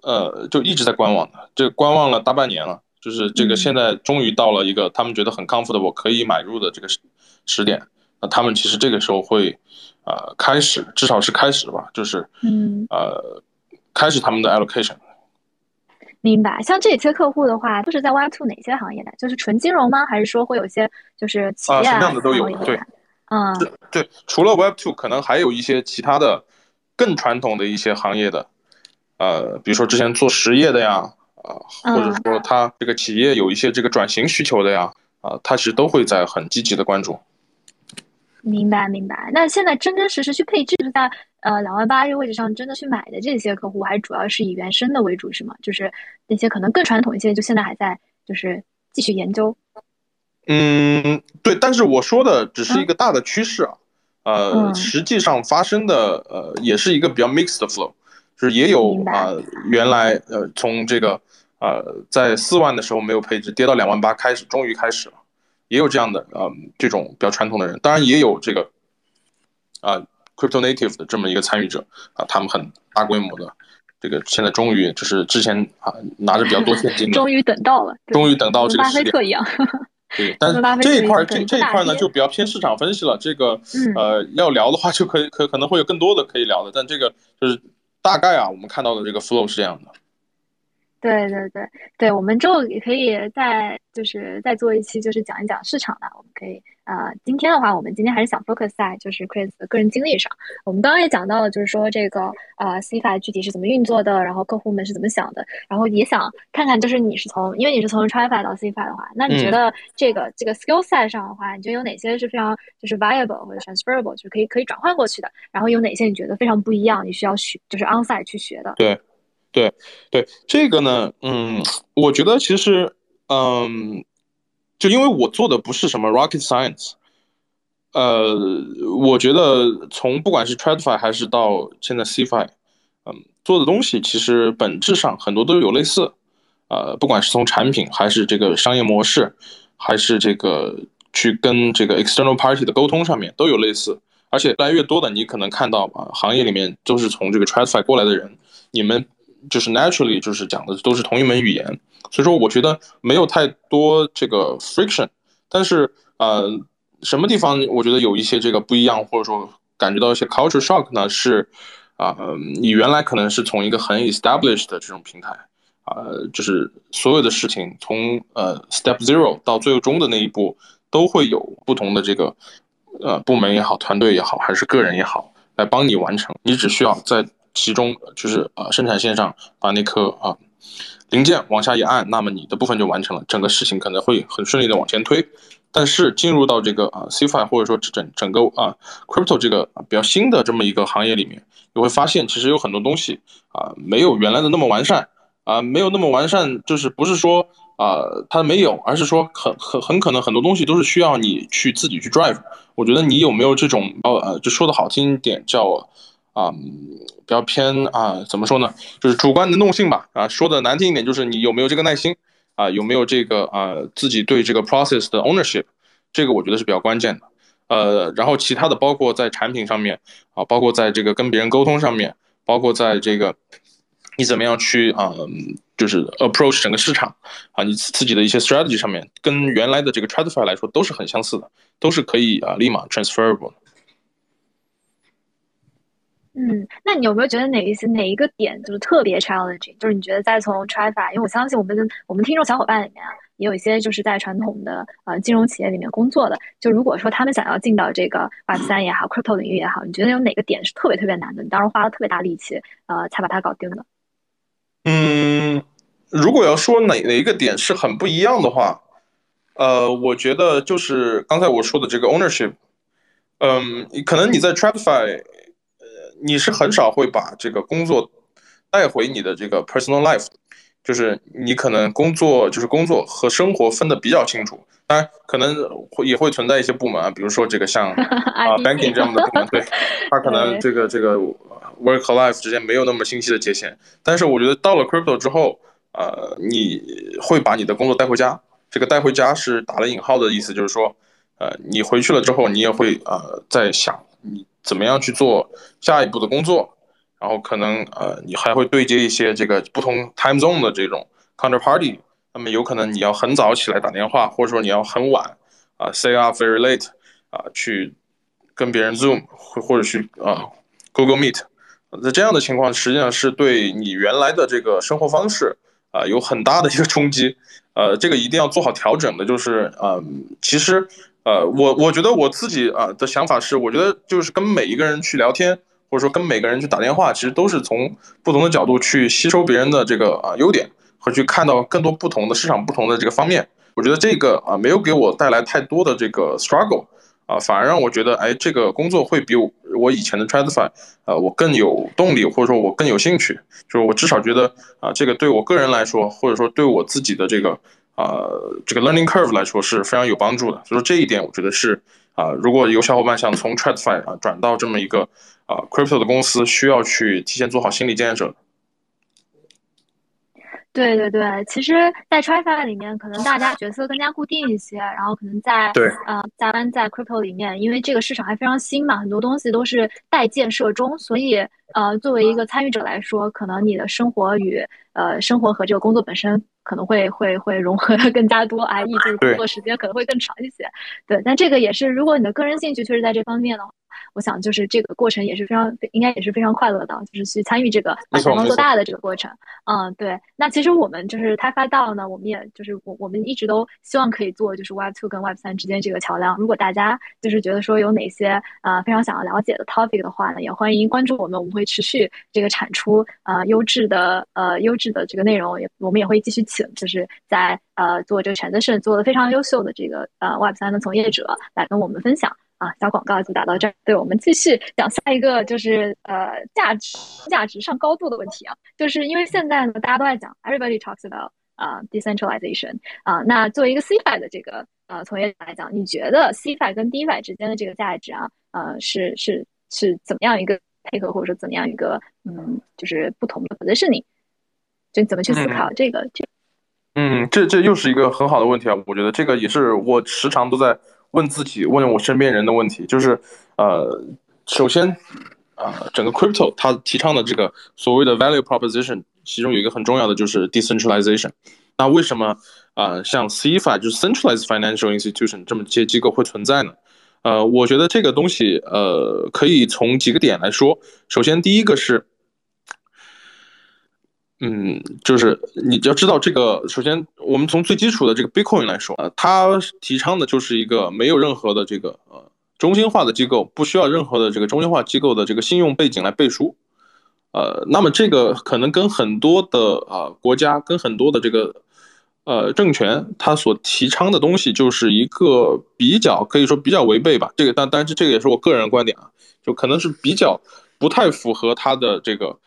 S3: 呃，就一直在观望的，这观望了大半年了，就是这个现在终于到了一个他们觉得很 comfortable 可以买入的这个时时点，那他们其实这个时候会，呃，开始至少是开始吧，就是，
S4: 嗯，
S3: 呃，开始他们的 allocation。
S4: 明白。像这些客户的话，都是在 Web Two 哪些行业的？就是纯金融吗？还是说会有一些就是企业
S3: 啊，什么样的都有，对，
S4: 嗯，
S3: 对，除了 Web Two，可能还有一些其他的更传统的一些行业的，呃，比如说之前做实业的呀，啊，或者说他这个企业有一些这个转型需求的呀，啊，他其实都会在很积极的关注。
S4: 明白明白，那现在真真实实去配置，在呃两万八这个位置上真的去买的这些客户，还主要是以原生的为主，是吗？就是那些可能更传统一些，就现在还在就是继续研究。
S3: 嗯，对，但是我说的只是一个大的趋势啊，呃，实际上发生的呃也是一个比较 mixed flow，就是也有啊原来呃从这个呃在四万的时候没有配置，跌到两万八开始，终于开始了。也有这样的啊，这种比较传统的人，当然也有这个啊，crypto native 的这么一个参与者啊，他们很大规模的，这个现在终于就是之前啊拿着比较多现金，<laughs>
S4: 终于等到了，
S3: 终于等到这个
S4: 巴菲特一样，<laughs>
S3: 对，但是这一块这这一块呢就比较偏市场分析了，这个呃要聊的话就可以可可能会有更多的可以聊的，但这个就是大概啊我们看到的这个 flow 是这样的。
S4: 对对对对，我们之后也可以再就是再做一期，就是讲一讲市场的。我们可以呃，今天的话，我们今天还是想 focus 在就是 Chris 的个人经历上。我们刚刚也讲到了，就是说这个呃 c f i 具体是怎么运作的，然后客户们是怎么想的，然后也想看看，就是你是从因为你是从 t r i f i 到 c f i 的话，那你觉得这个这个 skill set 上的话，你觉得有哪些是非常就是 viable 或者 transferable，就是可以可以转换过去的？然后有哪些你觉得非常不一样，你需要学就是 onsite 去学的？
S3: 对。对对，这个呢，嗯，我觉得其实，嗯，就因为我做的不是什么 rocket science，呃，我觉得从不管是 TradFi 还是到现在 CFI，嗯，做的东西其实本质上很多都有类似，呃，不管是从产品还是这个商业模式，还是这个去跟这个 external party 的沟通上面都有类似，而且越来越多的你可能看到啊，行业里面都是从这个 TradFi 过来的人，你们。就是 naturally 就是讲的都是同一门语言，所以说我觉得没有太多这个 friction，但是呃什么地方我觉得有一些这个不一样，或者说感觉到一些 culture shock 呢？是啊，你原来可能是从一个很 established 的这种平台啊，就是所有的事情从呃 step zero 到最终的那一步都会有不同的这个呃部门也好，团队也好，还是个人也好来帮你完成，你只需要在。其中就是啊，生产线上把那颗啊零件往下一按，那么你的部分就完成了，整个事情可能会很顺利的往前推。但是进入到这个啊 CFI 或者说整整个啊 Crypto 这个比较新的这么一个行业里面，你会发现其实有很多东西啊没有原来的那么完善啊，没有那么完善，就是不是说啊它没有，而是说很很很可能很多东西都是需要你去自己去 drive。我觉得你有没有这种呃，就说的好听一点叫。啊，比较偏啊，怎么说呢？就是主观能动性吧。啊，说的难听一点，就是你有没有这个耐心啊，有没有这个啊，自己对这个 process 的 ownership，这个我觉得是比较关键的。呃，然后其他的包括在产品上面啊，包括在这个跟别人沟通上面，包括在这个你怎么样去啊，就是 approach 整个市场啊，你自己的一些 strategy 上面，跟原来的这个 TradFi 来说都是很相似的，都是可以啊，立马 transferable 的。
S4: 嗯，那你有没有觉得哪一些哪一个点就是特别 challenging？就是你觉得在从 TradFi，因为我相信我们的我们听众小伙伴里面啊，也有一些就是在传统的呃金融企业里面工作的。就如果说他们想要进到这个 Web 三也好，Crypto 领域也好，你觉得有哪个点是特别特别难的？你当时花了特别大力气呃才把它搞定的？
S3: 嗯，如果要说哪哪一个点是很不一样的话，呃，我觉得就是刚才我说的这个 ownership。嗯，可能你在 TradFi。你是很少会把这个工作带回你的这个 personal life，就是你可能工作就是工作和生活分的比较清楚。当然，可能会也会存在一些部门啊，比如说这个像 <laughs> 啊 banking 这样的部门，对，<laughs> 它可能这个这个 work 和 life 之间没有那么清晰的界限。但是我觉得到了 crypto 之后，呃，你会把你的工作带回家。这个带回家是打了引号的意思，就是说，呃，你回去了之后，你也会呃在想你。怎么样去做下一步的工作？然后可能呃，你还会对接一些这个不同 time zone 的这种 counterparty。那么有可能你要很早起来打电话，或者说你要很晚啊，say up very late 啊，去跟别人 zoom 或或者去啊 Google Meet。在这样的情况，实际上是对你原来的这个生活方式啊有很大的一个冲击，呃，这个一定要做好调整的，就是呃，其实呃，我我觉得我自己啊的想法是，我觉得就是跟每一个人去聊天，或者说跟每个人去打电话，其实都是从不同的角度去吸收别人的这个啊优点，和去看到更多不同的市场不同的这个方面。我觉得这个啊没有给我带来太多的这个 struggle。啊，反而让我觉得，哎，这个工作会比我我以前的 t r a d f i 呃，我更有动力，或者说我更有兴趣。就是我至少觉得，啊，这个对我个人来说，或者说对我自己的这个，呃，这个 learning curve 来说是非常有帮助的。所以说这一点，我觉得是，啊，如果有小伙伴想从 t r a d f i 啊转到这么一个啊 crypto 的公司，需要去提前做好心理建设。
S4: 对对对，其实，在 t r i f i 里面，可能大家角色更加固定一些，然后可能在
S3: 对
S4: 呃，在湾在 crypto 里面，因为这个市场还非常新嘛，很多东西都是待建设中，所以呃，作为一个参与者来说，可能你的生活与呃生活和这个工作本身可能会会会融合的更加多，哎，<laughs> 抑制工作时间可能会更长一些。对，但这个也是，如果你的个人兴趣确实在这方面的话。我想，就是这个过程也是非常，应该也是非常快乐的，就是去参与这个把小光做大的这个过程。嗯，对。那其实我们就是开发到呢，我们也就是我我们一直都希望可以做，就是 Web Two 跟 Web 三之间这个桥梁。如果大家就是觉得说有哪些呃非常想要了解的 topic 的话呢，也欢迎关注我们，我们会持续这个产出呃优质的呃优质的这个内容，也我们也会继续请就是在呃做这个 transition 做的非常优秀的这个呃 Web 三的从业者来跟我们分享。啊，小广告就打到这儿。对，我们继续讲下一个，就是呃，价值价值上高度的问题啊。就是因为现在呢，大家都在讲，everybody talks about 啊，decentralization 啊。那作为一个 CFI 的这个呃从业者来讲，你觉得 CFI 跟 DeFi 之间的这个价值啊，呃，是是是怎么样一个配合，或者说怎么样一个嗯，就是不同的 positioning？就怎么去思考这个这？
S3: 嗯，这这又是一个很好的问题啊。我觉得这个也是我时常都在。问自己，问我身边人的问题，就是，呃，首先，啊，整个 crypto 它提倡的这个所谓的 value proposition，其中有一个很重要的就是 decentralization。那为什么啊，像 CFI 就是 centralized financial institution 这么些机构会存在呢？呃，我觉得这个东西，呃，可以从几个点来说。首先，第一个是。嗯，就是你要知道这个，首先我们从最基础的这个 Bitcoin 来说啊，它提倡的就是一个没有任何的这个呃中心化的机构，不需要任何的这个中心化机构的这个信用背景来背书，呃，那么这个可能跟很多的啊国家跟很多的这个呃政权，它所提倡的东西就是一个比较可以说比较违背吧，这个但但是这个也是我个人观点啊，就可能是比较不太符合它的这个。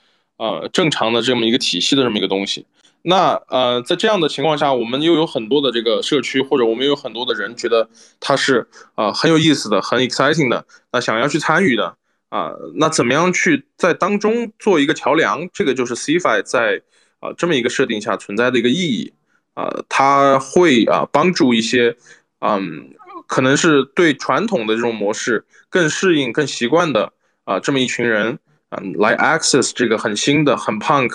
S3: 呃，正常的这么一个体系的这么一个东西，那呃，在这样的情况下，我们又有很多的这个社区，或者我们有很多的人觉得它是呃很有意思的、很 exciting 的，那想要去参与的啊，那怎么样去在当中做一个桥梁？这个就是 CFI 在啊这么一个设定下存在的一个意义啊，它会啊帮助一些嗯，可能是对传统的这种模式更适应、更习惯的啊这么一群人。嗯，来 access 这个很新的、很 punk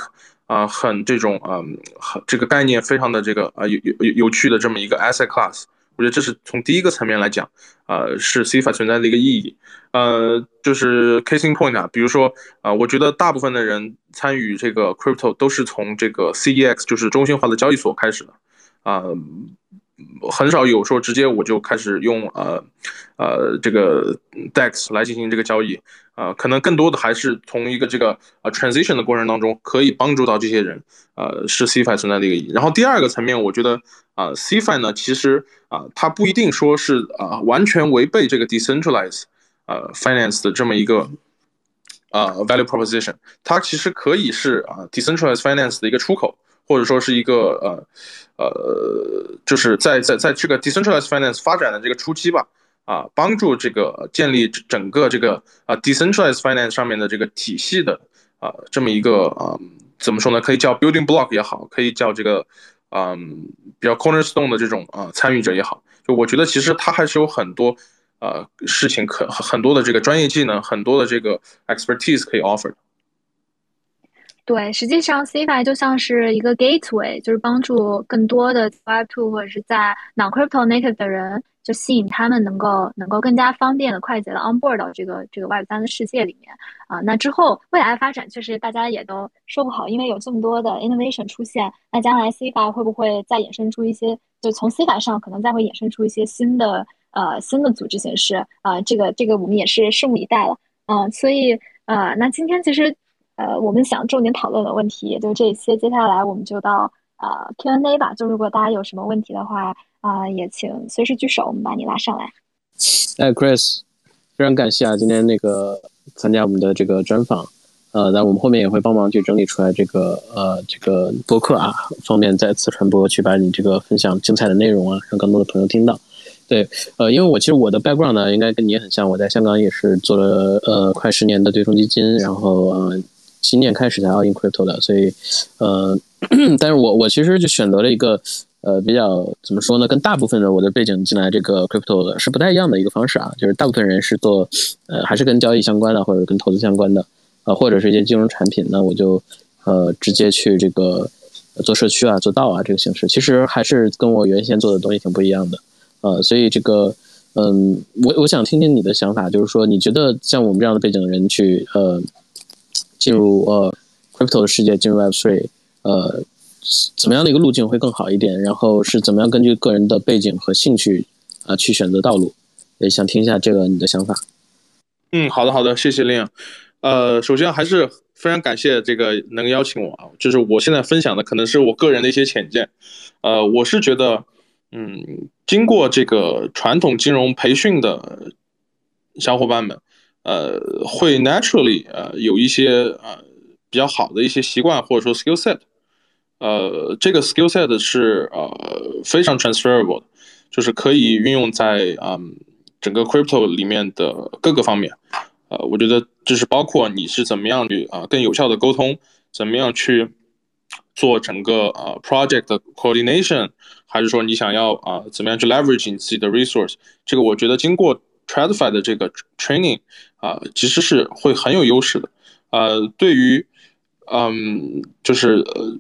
S3: 啊，很这种嗯，很这个概念非常的这个啊有有有有趣的这么一个 asset class，我觉得这是从第一个层面来讲，呃，是 CFA 存在的一个意义。呃，就是 casing point 啊，比如说啊，我觉得大部分的人参与这个 crypto 都是从这个 CEX，就是中心化的交易所开始的啊。很少有说直接我就开始用呃呃这个 DEX 来进行这个交易啊，可能更多的还是从一个这个呃 transition 的过程当中可以帮助到这些人，呃是 CFI 存在的一个意义。然后第二个层面，我觉得啊 CFI 呢其实啊它不一定说是啊完全违背这个 decentralized 呃 finance 的这么一个啊 value proposition，它其实可以是啊 decentralized finance 的一个出口。或者说是一个呃呃，就是在在在这个 decentralized finance 发展的这个初期吧，啊，帮助这个建立整个这个啊 decentralized finance 上面的这个体系的啊这么一个啊怎么说呢？可以叫 building block 也好，可以叫这个嗯比较 cornerstone 的这种啊参与者也好，就我觉得其实它还是有很多呃事情可很多的这个专业技能，很多的这个 expertise 可以 offer。
S4: 对，实际上 CFI 就像是一个 gateway，就是帮助更多的 Web2 或者是在 non crypto native 的人就吸引他们能够能够更加方便的、快捷的 onboard 到这个这个 Web 三的世界里面啊。那之后未来的发展，确实大家也都说不好，因为有这么多的 innovation 出现，那将来 C 法会不会再衍生出一些？就从 C 法上可能再会衍生出一些新的呃新的组织形式啊。这个这个我们也是拭目以待了。嗯，所以呃，那今天其实呃我们想重点讨论的问题也就这些，接下来我们就到呃 Q&A 吧。就如果大家有什么问题的话。啊，也请随时举手，我们把你拉上来。
S5: 哎，Chris，非常感谢啊，今天那个参加我们的这个专访，呃，那我们后面也会帮忙去整理出来这个呃这个播客啊，方便再次传播，去把你这个分享精彩的内容啊，让更多的朋友听到。对，呃，因为我其实我的 background 呢，应该跟你也很像，我在香港也是做了呃快十年的对冲基金，然后呃今年开始才 all in crypto 的，所以呃，但是我我其实就选择了一个。呃，比较怎么说呢？跟大部分的我的背景进来这个 crypto 的是不太一样的一个方式啊，就是大部分人是做，呃，还是跟交易相关的，或者跟投资相关的，呃，或者是一些金融产品，那我就呃直接去这个做社区啊，做道啊这个形式，其实还是跟我原先做的东西挺不一样的，呃，所以这个，嗯，我我想听听你的想法，就是说你觉得像我们这样的背景的人去呃进入呃 crypto 的世界，进入 Web Three，呃。怎么样的一个路径会更好一点？然后是怎么样根据个人的背景和兴趣啊去选择道路？也想听一下这个你的想法。
S3: 嗯，好的好的，谢谢令。呃，首先还是非常感谢这个能邀请我啊，就是我现在分享的可能是我个人的一些浅见。呃，我是觉得，嗯，经过这个传统金融培训的小伙伴们，呃，会 naturally 呃有一些呃比较好的一些习惯或者说 skill set。呃，这个 skill set 是呃非常 transferable 的，就是可以运用在嗯整个 crypto 里面的各个方面。呃，我觉得就是包括你是怎么样去啊更有效的沟通，怎么样去做整个呃 project coordination，还是说你想要啊怎么样去 leverage 你自己的 resource，这个我觉得经过 TradFi 的这个 training 啊其实是会很有优势的。呃，对于嗯就是呃。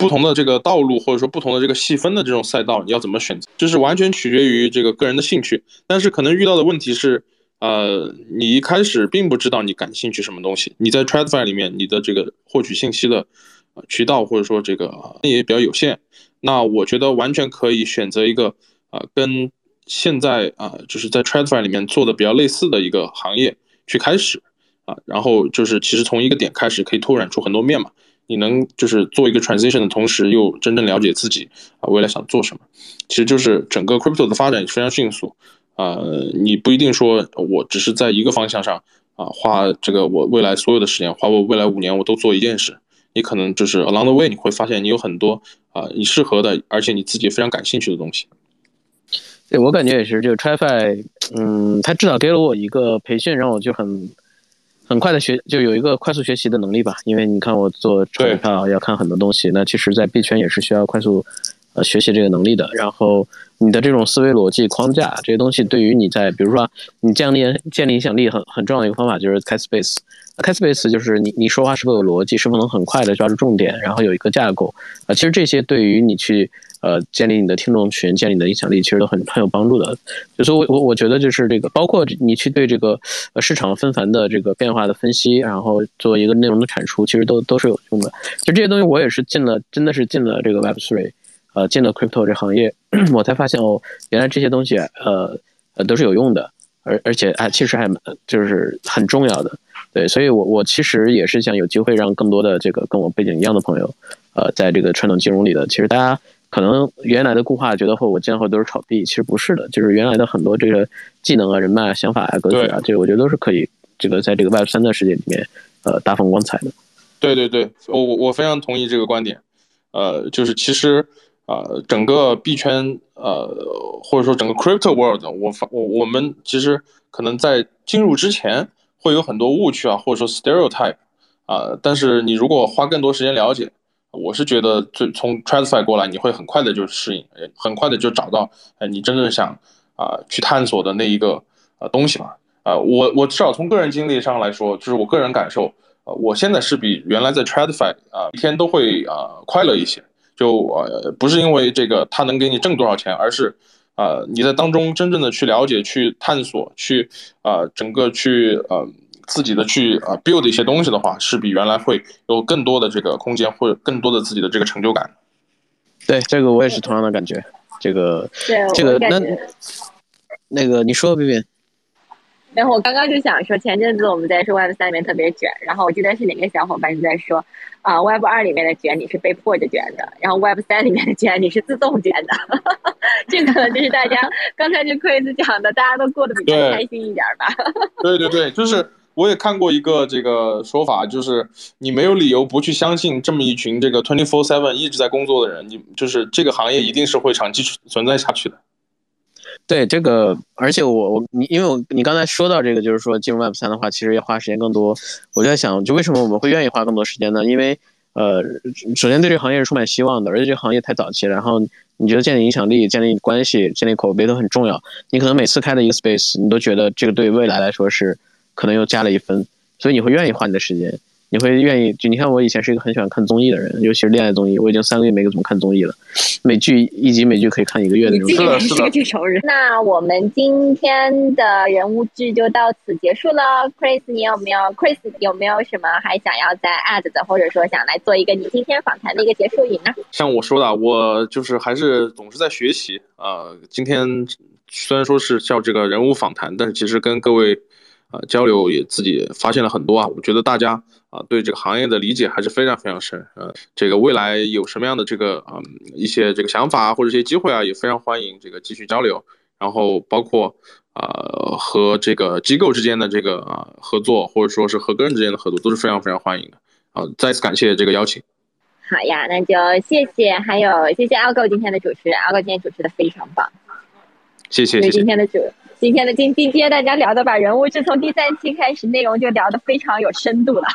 S3: 不同的这个道路，或者说不同的这个细分的这种赛道，你要怎么选择，就是完全取决于这个个人的兴趣。但是可能遇到的问题是，呃，你一开始并不知道你感兴趣什么东西，你在 TradFi 里面，你的这个获取信息的渠道或者说这个也比较有限。那我觉得完全可以选择一个啊，跟现在啊，就是在 TradFi 里面做的比较类似的一个行业去开始啊，然后就是其实从一个点开始，可以拓展出很多面嘛。你能就是做一个 transition 的同时，又真正了解自己啊未来想做什么，其实就是整个 crypto 的发展非常迅速啊，你不一定说我只是在一个方向上啊花这个我未来所有的时间，花我未来五年我都做一件事，你可能就是 along the way 你会发现你有很多啊你适合的，而且你自己非常感兴趣的东西。
S5: 对我感觉也是，这个 TradFi，嗯，他至少给了我一个培训，让我就很。很快的学就有一个快速学习的能力吧，因为你看我做股票要看很多东西，那其实，在币圈也是需要快速呃学习这个能力的。然后你的这种思维逻辑框架这些东西，对于你在比如说你建立建立影响力很很重要的一个方法就是开 space。开 space 就是你你说话是否有逻辑，是否能很快的抓住重点，然后有一个架构啊。其实这些对于你去。呃，建立你的听众群，建立你的影响力，其实都很很有帮助的。所以，我我我觉得就是这个，包括你去对这个呃市场纷繁的这个变化的分析，然后做一个内容的产出，其实都都是有用的。其实这些东西我也是进了，真的是进了这个 Web Three，呃，进了 Crypto 这行业，<clears throat> 我才发现哦，原来这些东西呃呃都是有用的，而而且还其实还就是很重要的。对，所以我我其实也是想有机会让更多的这个跟我背景一样的朋友，呃，在这个传统金融里的，其实大家。可能原来的固化觉得或我今后都是炒币，其实不是的，就是原来的很多这个技能啊、人脉、啊想法啊、格局啊，这个我觉得都是可以这个在这个 Web 三的世界里面呃大放光彩的。
S3: 对对对，我我我非常同意这个观点。呃，就是其实啊，整个币圈呃或者说整个 Crypto World，我发我我们其实可能在进入之前会有很多误区啊，或者说 stereotype 啊，但是你如果花更多时间了解。我是觉得，最从 TradFi 过来，你会很快的就适应，很快的就找到，哎，你真正想啊去探索的那一个呃东西嘛。啊，我我至少从个人经历上来说，就是我个人感受，呃，我现在是比原来在 TradFi 啊一天都会啊快乐一些。就呃不是因为这个它能给你挣多少钱，而是呃你在当中真正的去了解、去探索、去呃整个去呃自己的去呃 build 一些东西的话，是比原来会有更多的这个空间，或者更多的自己的这个成就感。
S5: 对，这个我也是同样的感觉。这个
S2: 对
S5: 这个那那个你说，B B。
S2: 然后我刚刚就想说，前阵子我们在说 Web 三里面特别卷，然后我记得是哪个小伙伴就在说，啊、w e b 二里面的卷你是被迫着卷的，然后 Web 三里面的卷你是自动卷的，<laughs> 这可能就是大家刚才这 Chris 讲的，大家都过得比较开心一点吧。<laughs>
S3: 对对对，就是我也看过一个这个说法，就是你没有理由不去相信这么一群这个 twenty four seven 一直在工作的人，你就是这个行业一定是会长期存在下去的。
S5: 对这个，而且我我你因为我你刚才说到这个，就是说进入 Web 三的话，其实要花时间更多。我就在想，就为什么我们会愿意花更多时间呢？因为呃，首先对这个行业是充满希望的，而且这个行业太早期。然后你觉得建立影响力、建立关系、建立口碑都很重要。你可能每次开的一个 space，你都觉得这个对未来来说是可能又加了一分，所以你会愿意花你的时间。你会愿意就你看我以前是一个很喜欢看综艺的人，尤其是恋爱综艺，我已经三个月没怎么看综艺了。美剧一集美剧可以看一个月的那种
S2: 你竟然
S3: 是的
S2: 是个这种人。那我们今天的人物剧就到此结束了。Chris，你有没有 Chris 有没有什么还想要再 add 的，或者说想来做一个你今天访谈的一个结束语呢？
S3: 像我说的，我就是还是总是在学习。呃，今天虽然说是叫这个人物访谈，但是其实跟各位呃交流也自己发现了很多啊。我觉得大家啊、对这个行业的理解还是非常非常深。呃，这个未来有什么样的这个嗯、一些这个想法啊或者一些机会啊，也非常欢迎这个继续交流。然后包括呃和这个机构之间的这个啊、合作，或者说是和个人之间的合作，都是非常非常欢迎的。啊、再次感谢这个邀请。
S2: 好呀，那就谢谢，还有谢谢 Algo 今天的主持，Algo 今天主持的非常棒。
S3: 谢谢谢谢
S2: 今。天的主，今天的今今天大家聊的把人物志从第三期开始，内容就聊 <laughs> 的非常有深度了，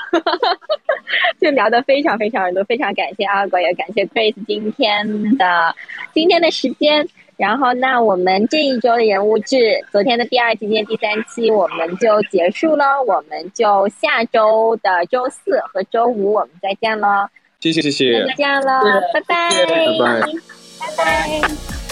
S2: 就聊的非常非常深度，非常感谢阿果，也感谢 Chris 今天的今天的时间。然后，那我们这一周的人物志，昨天的第二期，今天第三期，我们就结束了。我们就下周的周四和周五我们再见喽，
S3: 谢谢谢谢
S2: 再。见喽，拜拜，
S3: 拜拜。
S2: 拜拜。